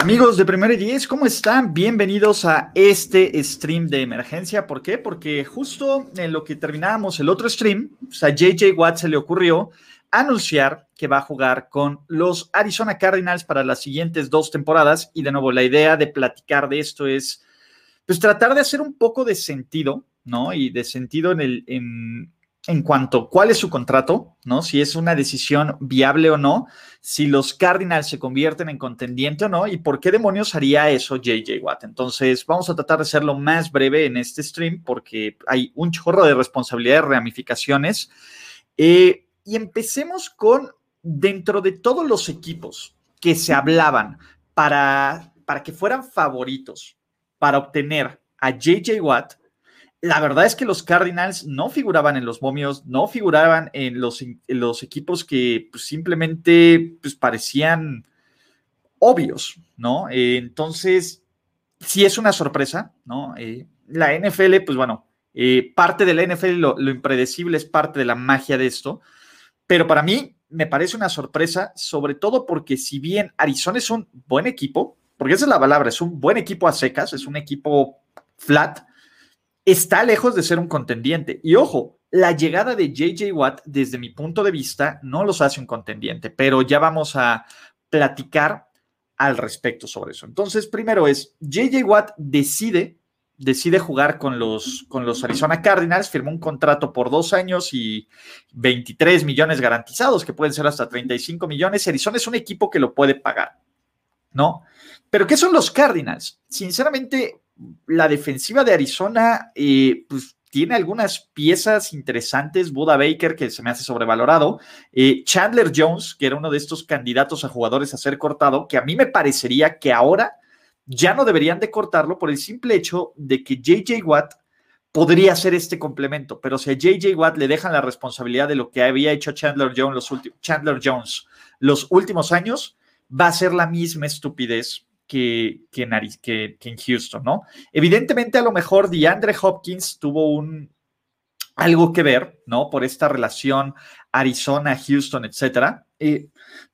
Amigos de Primero y Diez, ¿cómo están? Bienvenidos a este stream de emergencia. ¿Por qué? Porque justo en lo que terminábamos el otro stream, a JJ Watt se le ocurrió anunciar que va a jugar con los Arizona Cardinals para las siguientes dos temporadas. Y de nuevo, la idea de platicar de esto es, pues, tratar de hacer un poco de sentido, ¿no? Y de sentido en el, en cuanto a cuál es su contrato, ¿no? Si es una decisión viable o no, si los Cardinals se convierten en contendiente o no, y por qué demonios haría eso JJ Watt. Entonces, vamos a tratar de hacerlo más breve en este stream porque hay un chorro de responsabilidades, ramificaciones. Eh, y empecemos con, dentro de todos los equipos que se hablaban para, para que fueran favoritos para obtener a JJ Watt, la verdad es que los Cardinals no figuraban en los momios, no figuraban en los, equipos que pues, simplemente pues, parecían obvios, ¿no? Entonces, sí es una sorpresa, ¿no? Eh, la NFL, pues bueno, eh, parte de la NFL, lo, lo, impredecible es parte de la magia de esto, pero para mí me parece una sorpresa, sobre todo porque si bien Arizona es un buen equipo, porque esa es la palabra, es un buen equipo a secas, es un equipo flat, está lejos de ser un contendiente. Y ojo, la llegada de JJ Watt, desde mi punto de vista, no los hace un contendiente, pero ya vamos a platicar al respecto sobre eso. Entonces, primero es, JJ Watt decide, decide jugar con los, con los Arizona Cardinals, firmó un contrato por dos años y 23 millones garantizados, que pueden ser hasta 35 millones. Arizona es un equipo que lo puede pagar, ¿no? Pero ¿qué son los Cardinals? Sinceramente, la defensiva de Arizona, eh, pues tiene algunas piezas interesantes. Buda Baker, que se me hace sobrevalorado. Eh, Chandler Jones, que era uno de estos candidatos a jugadores a ser cortado, que a mí me parecería que ahora ya no deberían de cortarlo por el simple hecho de que JJ Watt podría ser este complemento, pero si a JJ Watt le dejan la responsabilidad de lo que había hecho Chandler Jones Chandler Jones los últimos años, va a ser la misma estupidez que, que, en Houston, ¿no? Evidentemente, a lo mejor DeAndre Hopkins tuvo un, algo que ver, ¿no? Por esta relación Arizona, Houston, etcétera. Eh,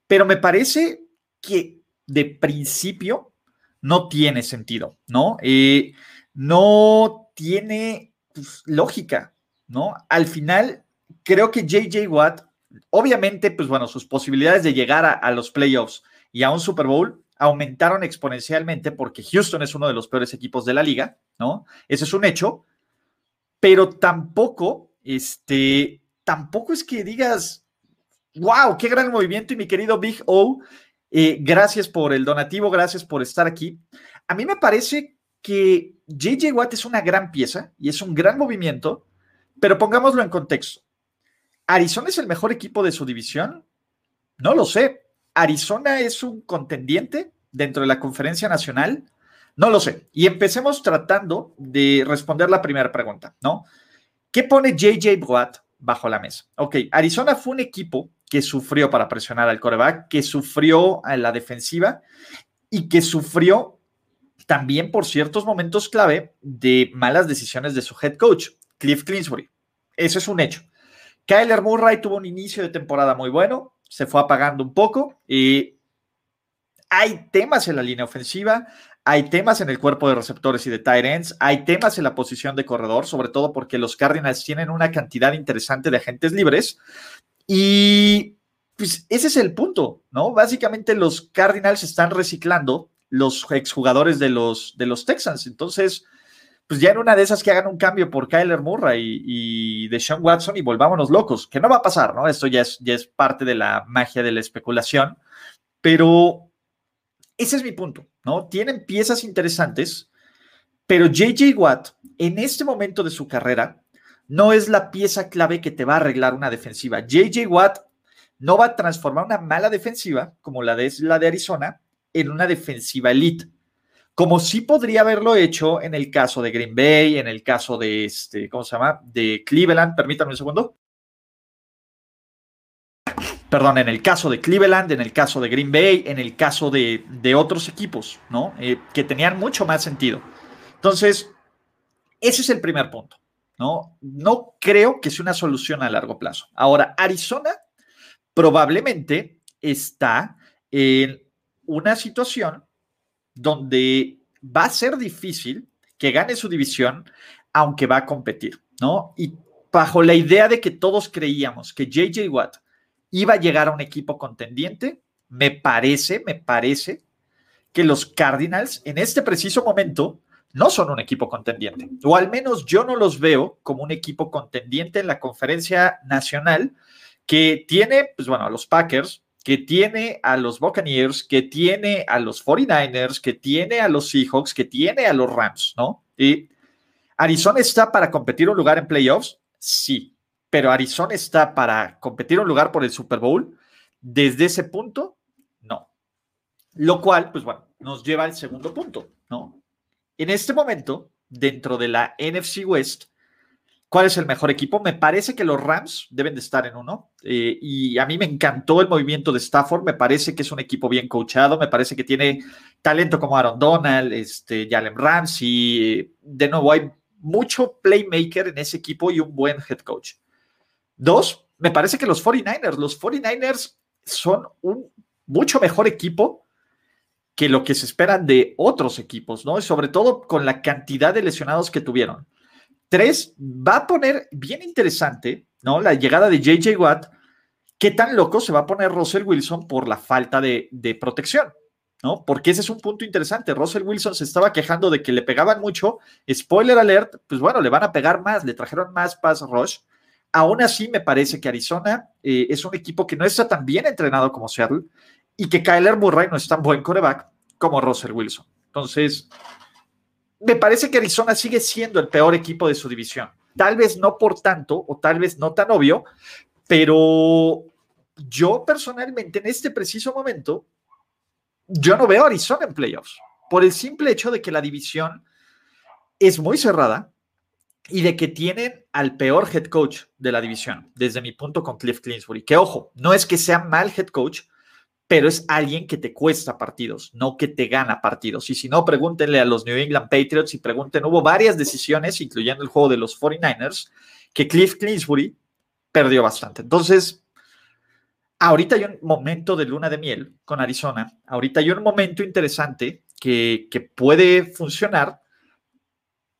pero me parece que de principio no tiene sentido, ¿no? Eh, no tiene pues, lógica, ¿no? Al final, creo que JJ Watt, obviamente, pues bueno, sus posibilidades de llegar a, a los playoffs y a un Super Bowl aumentaron exponencialmente porque Houston es uno de los peores equipos de la liga, ¿no? Ese es un hecho, pero tampoco, este, tampoco es que digas, wow, qué gran movimiento y mi querido Big O, eh, gracias por el donativo, gracias por estar aquí. A mí me parece que JJ Watt es una gran pieza y es un gran movimiento, pero pongámoslo en contexto. ¿Arizona es el mejor equipo de su división? No lo sé. ¿Arizona es un contendiente dentro de la conferencia nacional? No lo sé. Y empecemos tratando de responder la primera pregunta, ¿no? ¿Qué pone JJ Watt bajo la mesa? Ok, Arizona fue un equipo que sufrió para presionar al coreback, que sufrió en la defensiva y que sufrió también por ciertos momentos clave de malas decisiones de su head coach, Cliff Clinsbury. Eso es un hecho. Kyler Murray tuvo un inicio de temporada muy bueno, se fue apagando un poco. Y hay temas en la línea ofensiva, hay temas en el cuerpo de receptores y de tight ends, hay temas en la posición de corredor, sobre todo porque los Cardinals tienen una cantidad interesante de agentes libres. Y pues ese es el punto, ¿no? Básicamente los Cardinals están reciclando los exjugadores de los, de los Texans. Entonces, pues ya en una de esas que hagan un cambio por Kyler Murray y, de Sean Watson y volvámonos locos, que no va a pasar, ¿no? Esto ya es, ya es parte de la magia de la especulación, pero ese es mi punto, ¿no? Tienen piezas interesantes, pero JJ Watt en este momento de su carrera no es la pieza clave que te va a arreglar una defensiva. JJ Watt no va a transformar una mala defensiva como la de, la de Arizona en una defensiva elite como sí podría haberlo hecho en el caso de Green Bay, en el caso de este, ¿cómo se llama? De Cleveland, permítanme un segundo. Perdón, en el caso de Cleveland, en el caso de Green Bay, en el caso de, otros equipos, ¿no? Eh, que tenían mucho más sentido. Entonces, ese es el primer punto, ¿no? No creo que sea una solución a largo plazo. Ahora, Arizona probablemente está en una situación donde va a ser difícil que gane su división, aunque va a competir, ¿no? Y bajo la idea de que todos creíamos que JJ Watt iba a llegar a un equipo contendiente, me parece, me parece que los Cardinals en este preciso momento no son un equipo contendiente, o al menos yo no los veo como un equipo contendiente en la conferencia nacional que tiene, pues bueno, a los Packers, que tiene a los Buccaneers, que tiene a los 49ers, que tiene a los Seahawks, que tiene a los Rams, ¿no? Arizona está para competir un lugar en playoffs, sí, pero Arizona está para competir un lugar por el Super Bowl. Desde ese punto, no. Lo cual, pues bueno, nos lleva al segundo punto, ¿no? En este momento, dentro de la NFC West, ¿cuál es el mejor equipo? Me parece que los Rams deben de estar en uno. Eh, y a mí me encantó el movimiento de Stafford. Me parece que es un equipo bien coachado. Me parece que tiene talento como Aaron Donald, este, Jalen Ramsey. De nuevo, hay mucho playmaker en ese equipo y un buen head coach. Dos, me parece que los 49ers, los 49ers son un mucho mejor equipo que lo que se espera de otros equipos, ¿no? Y sobre todo con la cantidad de lesionados que tuvieron. Tres, va a poner bien interesante, ¿no? La llegada de JJ Watt. ¿Qué tan loco se va a poner Russell Wilson por la falta de, protección? ¿no? Porque ese es un punto interesante. Russell Wilson se estaba quejando de que le pegaban mucho. Spoiler alert, pues bueno, le van a pegar más, le trajeron más pass rush. Aún así, me parece que Arizona eh, es un equipo que no está tan bien entrenado como Seattle y que Kyler Murray no es tan buen coreback como Russell Wilson. Entonces, me parece que Arizona sigue siendo el peor equipo de su división. Tal vez no por tanto, o tal vez no tan obvio, pero yo personalmente en este preciso momento, yo no veo a Arizona en playoffs, por el simple hecho de que la división es muy cerrada y de que tienen al peor head coach de la división, desde mi punto con Cliff Clinsbury, que ojo, no es que sea mal head coach, pero es alguien que te cuesta partidos, no que te gana partidos. Y si no, pregúntenle a los New England Patriots y pregunten, hubo varias decisiones, incluyendo el juego de los 49ers, que Cliff Clinsbury perdió bastante. Entonces, ahorita hay un momento de luna de miel con Arizona, ahorita hay un momento interesante que, que puede funcionar,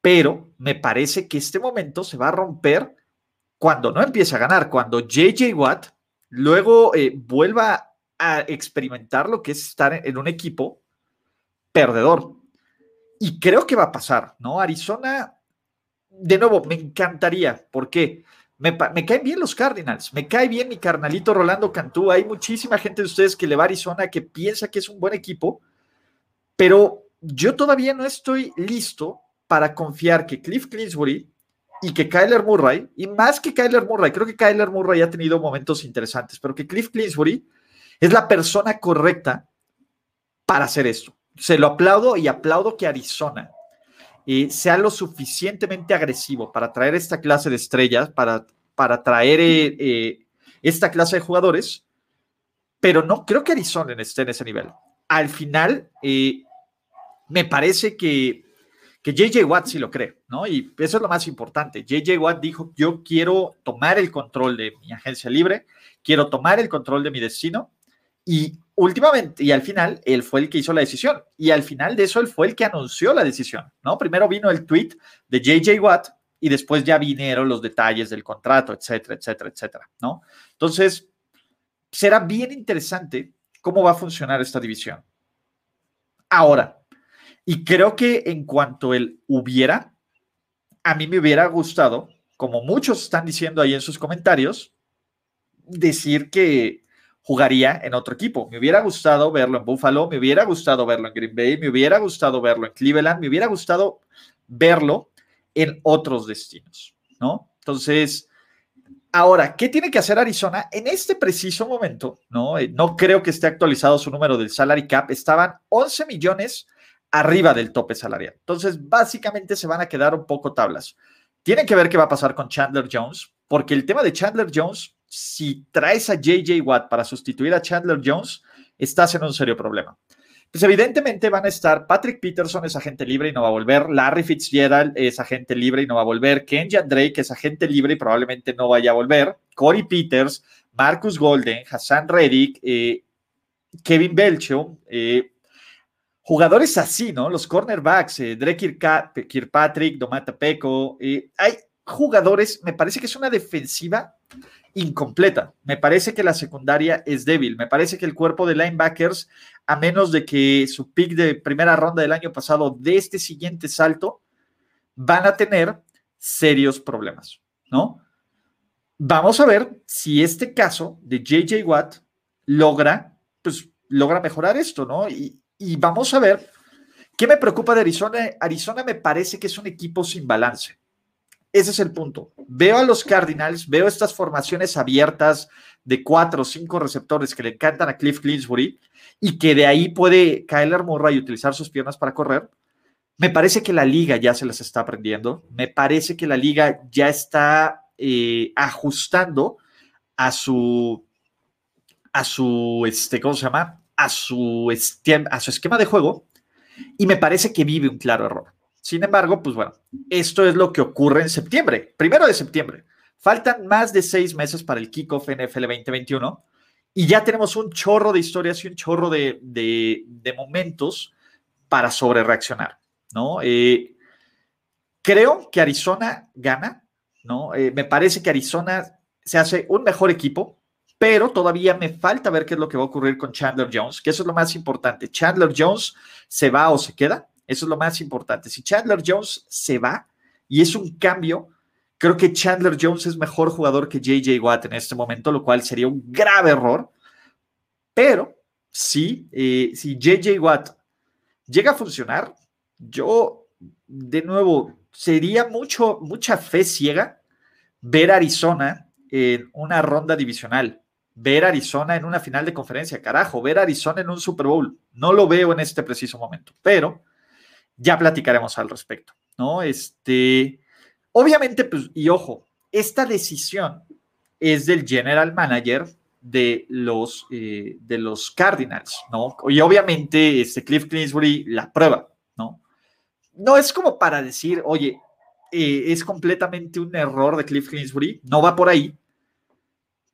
pero me parece que este momento se va a romper cuando no empiece a ganar, cuando JJ Watt luego eh, vuelva a experimentar lo que es estar en un equipo perdedor. Y creo que va a pasar, ¿no? Arizona, de nuevo, me encantaría. ¿Por qué? Me, me, caen bien los Cardinals, me cae bien mi carnalito Rolando Cantú. Hay muchísima gente de ustedes que le va a Arizona, que piensa que es un buen equipo, pero yo todavía no estoy listo para confiar que Cliff Clinsbury y que Kyler Murray, y más que Kyler Murray, creo que Kyler Murray ha tenido momentos interesantes, pero que Cliff Clinsbury es la persona correcta para hacer esto. Se lo aplaudo y aplaudo que Arizona eh, sea lo suficientemente agresivo para traer esta clase de estrellas, para, para traer eh, eh, esta clase de jugadores, pero no creo que Arizona esté en ese nivel. Al final, me parece que, que JJ Watt sí lo cree, ¿no? Y eso es lo más importante. JJ Watt dijo, yo quiero tomar el control de mi agencia libre, quiero tomar el control de mi destino y últimamente, y al final, él fue el que hizo la decisión. Y al final de eso, él fue el que anunció la decisión, ¿no? Primero vino el tweet de JJ Watt y después ya vinieron los detalles del contrato, etcétera, etcétera, etcétera, ¿no? Entonces, será bien interesante cómo va a funcionar esta división. Ahora, y creo que en cuanto él hubiera, a mí me hubiera gustado, como muchos están diciendo ahí en sus comentarios, decir que jugaría en otro equipo. Me hubiera gustado verlo en Buffalo, me hubiera gustado verlo en Green Bay, me hubiera gustado verlo en Cleveland, me hubiera gustado verlo en otros destinos, ¿no? Entonces, ahora, ¿qué tiene que hacer Arizona en este preciso momento? No, eh, no creo que esté actualizado su número del salary cap, estaban 11 millones arriba del tope salarial. Entonces, básicamente se van a quedar un poco tablas. Tienen que ver qué va a pasar con Chandler Jones, porque el tema de Chandler Jones si traes a JJ Watt para sustituir a Chandler Jones, estás en un serio problema. Pues evidentemente van a estar Patrick Peterson es agente libre y no va a volver, Larry Fitzgerald es agente libre y no va a volver, Kenjan Drake es agente libre y probablemente no vaya a volver, Corey Peters, Marcus Golden, Hassan Reddick, eh, Kevin Belcho, eh, jugadores así, ¿no? Los cornerbacks, eh, Drake Kirkpatrick, Domata Peco, eh, hay jugadores, me parece que es una defensiva incompleta. Me parece que la secundaria es débil. Me parece que el cuerpo de linebackers, a menos de que su pick de primera ronda del año pasado de este siguiente salto, van a tener serios problemas, ¿no? Vamos a ver si este caso de JJ Watt logra, pues, logra mejorar esto, ¿no? Y, y vamos a ver qué me preocupa de Arizona. Arizona me parece que es un equipo sin balance. Ese es el punto. Veo a los Cardinals, veo estas formaciones abiertas de cuatro o cinco receptores que le encantan a Cliff Clinsbury y que de ahí puede Kyler Murray utilizar sus piernas para correr. Me parece que la liga ya se las está aprendiendo. Me parece que la liga ya está eh, ajustando a su, a su, este, ¿cómo se llama? A su, a su esquema de juego y me parece que vive un claro error. Sin embargo, pues bueno, esto es lo que ocurre en septiembre, primero de septiembre. Faltan más de seis meses para el kickoff NFL 2021 y ya tenemos un chorro de historias y un chorro de, momentos para sobre reaccionar, ¿no? Eh, creo que Arizona gana, ¿no? Eh, me parece que Arizona se hace un mejor equipo, pero todavía me falta ver qué es lo que va a ocurrir con Chandler Jones, que eso es lo más importante. Chandler Jones se va o se queda. Eso es lo más importante. Si Chandler Jones se va y es un cambio, creo que Chandler Jones es mejor jugador que JJ Watt en este momento, lo cual sería un grave error. Pero sí, eh, si JJ Watt llega a funcionar, yo de nuevo sería mucho, mucha fe ciega ver a Arizona en una ronda divisional, ver Arizona en una final de conferencia, carajo, ver Arizona en un Super Bowl. No lo veo en este preciso momento, pero ya platicaremos al respecto, ¿no? Este, obviamente, pues, y ojo, esta decisión es del general manager de los, eh, de los Cardinals, ¿no? Y obviamente, este Cliff Kingsbury la prueba, ¿no? No es como para decir, oye, eh, es completamente un error de Cliff Kingsbury, no va por ahí,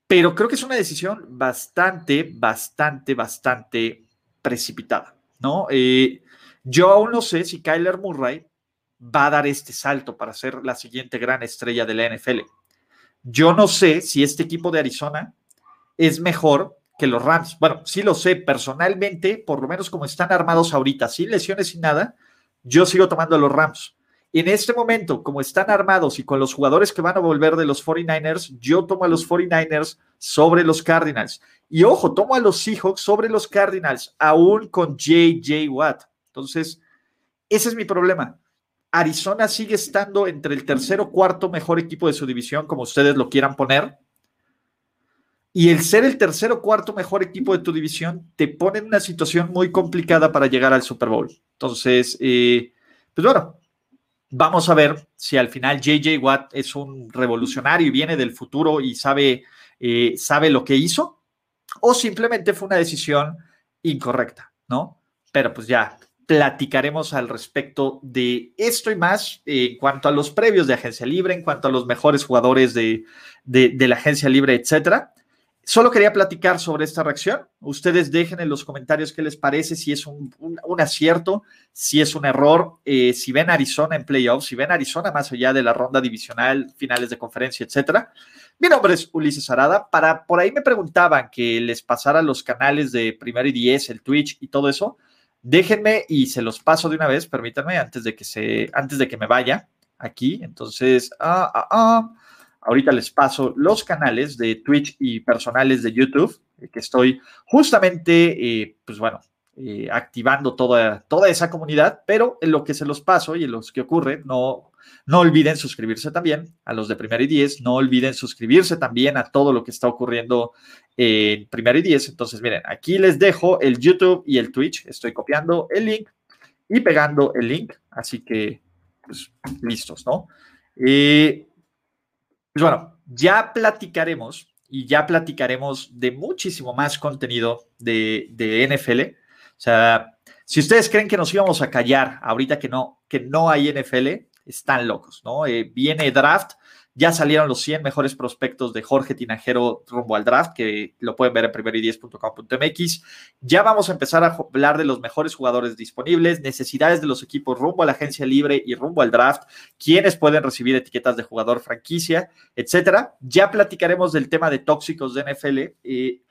pero creo que es una decisión bastante, bastante, bastante precipitada, ¿no? Eh, yo aún no sé si Kyler Murray va a dar este salto para ser la siguiente gran estrella de la NFL. Yo no sé si este equipo de Arizona es mejor que los Rams. Bueno, sí lo sé personalmente, por lo menos como están armados ahorita, sin lesiones, sin nada, yo sigo tomando a los Rams. En este momento, como están armados y con los jugadores que van a volver de los 49ers, yo tomo a los 49ers sobre los Cardinals. Y ojo, tomo a los Seahawks sobre los Cardinals, aún con JJ Watt. Entonces, ese es mi problema. Arizona sigue estando entre el tercer o cuarto mejor equipo de su división, como ustedes lo quieran poner. Y el ser el tercer o cuarto mejor equipo de tu división te pone en una situación muy complicada para llegar al Super Bowl. Entonces, eh, pues bueno, vamos a ver si al final JJ Watt es un revolucionario y viene del futuro y sabe, eh, sabe lo que hizo, o simplemente fue una decisión incorrecta, ¿no? Pero pues ya, platicaremos al respecto de esto y más en cuanto a los previos de Agencia Libre, en cuanto a los mejores jugadores de, la Agencia Libre, etcétera. Solo quería platicar sobre esta reacción. Ustedes dejen en los comentarios qué les parece, si es un, acierto, si es un error, eh, si ven Arizona en playoffs, si ven Arizona más allá de la ronda divisional, finales de conferencia, etcétera. Mi nombre es Ulises Arada. Para, por ahí me preguntaban que les pasara los canales de Primero y Diez, el Twitch y todo eso. Déjenme y se los paso de una vez, permítanme, antes de que, se, antes de que me vaya aquí. Entonces, ah, ah, ah, ahorita les paso los canales de Twitch y personales de YouTube, eh, que estoy justamente, eh, pues bueno, eh, activando toda, toda esa comunidad, pero en lo que se los paso y en los que ocurre, no, no olviden suscribirse también a los de Primero y Diez, no olviden suscribirse también a todo lo que está ocurriendo en Primero y Diez. Entonces, miren, aquí les dejo el YouTube y el Twitch. Estoy copiando el link y pegando el link. Así que, pues, listos, ¿no? pues bueno, ya platicaremos y ya platicaremos de muchísimo más contenido de, de NFL. O sea, si ustedes creen que nos íbamos a callar ahorita que no, que no hay NFL, están locos, ¿no? Eh, viene draft, Ya salieron los 100 mejores prospectos de Jorge Tinajero rumbo al draft, que lo pueden ver en primero10.com.mx. Ya vamos a empezar a hablar de los mejores jugadores disponibles, necesidades de los equipos rumbo a la agencia libre y rumbo al draft, quiénes pueden recibir etiquetas de jugador franquicia, etcétera. Ya platicaremos del tema de tóxicos de NFL. Eh,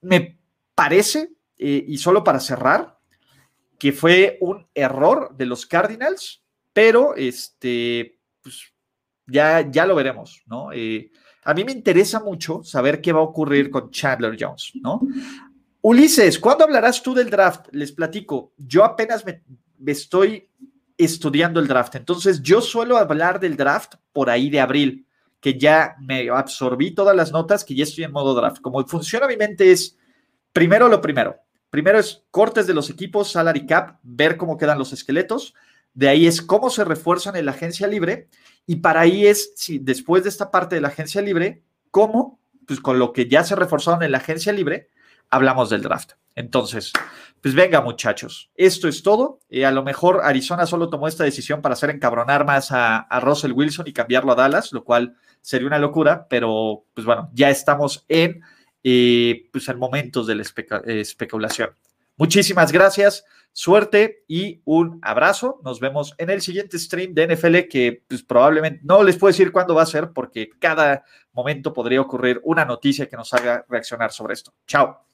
me parece, eh, y solo para cerrar, que fue un error de los Cardinals, pero este, pues ya, ya lo veremos, ¿no? Eh, a mí me interesa mucho saber qué va a ocurrir con Chandler Jones, ¿no? Ulises, ¿cuándo hablarás tú del draft? Les platico, yo apenas me, estoy estudiando el draft, entonces yo suelo hablar del draft por ahí de abril, que ya me absorbí todas las notas, que ya estoy en modo draft. Como funciona mi mente es, primero lo primero, primero es cortes de los equipos, salary cap, ver cómo quedan los esqueletos, de ahí es cómo se refuerzan en la agencia libre y para ahí es, si después de esta parte de la agencia libre, cómo, pues con lo que ya se reforzaron en la agencia libre, hablamos del draft. Entonces, pues venga muchachos, esto es todo. Eh, a lo mejor Arizona solo tomó esta decisión para hacer encabronar más a, Russell Wilson y cambiarlo a Dallas, lo cual sería una locura, pero pues bueno, ya estamos en eh, pues en momentos de la especulación. Muchísimas gracias, suerte y un abrazo. Nos vemos en el siguiente stream de NFL que pues, probablemente no les puedo decir cuándo va a ser porque cada momento podría ocurrir una noticia que nos haga reaccionar sobre esto. Chao.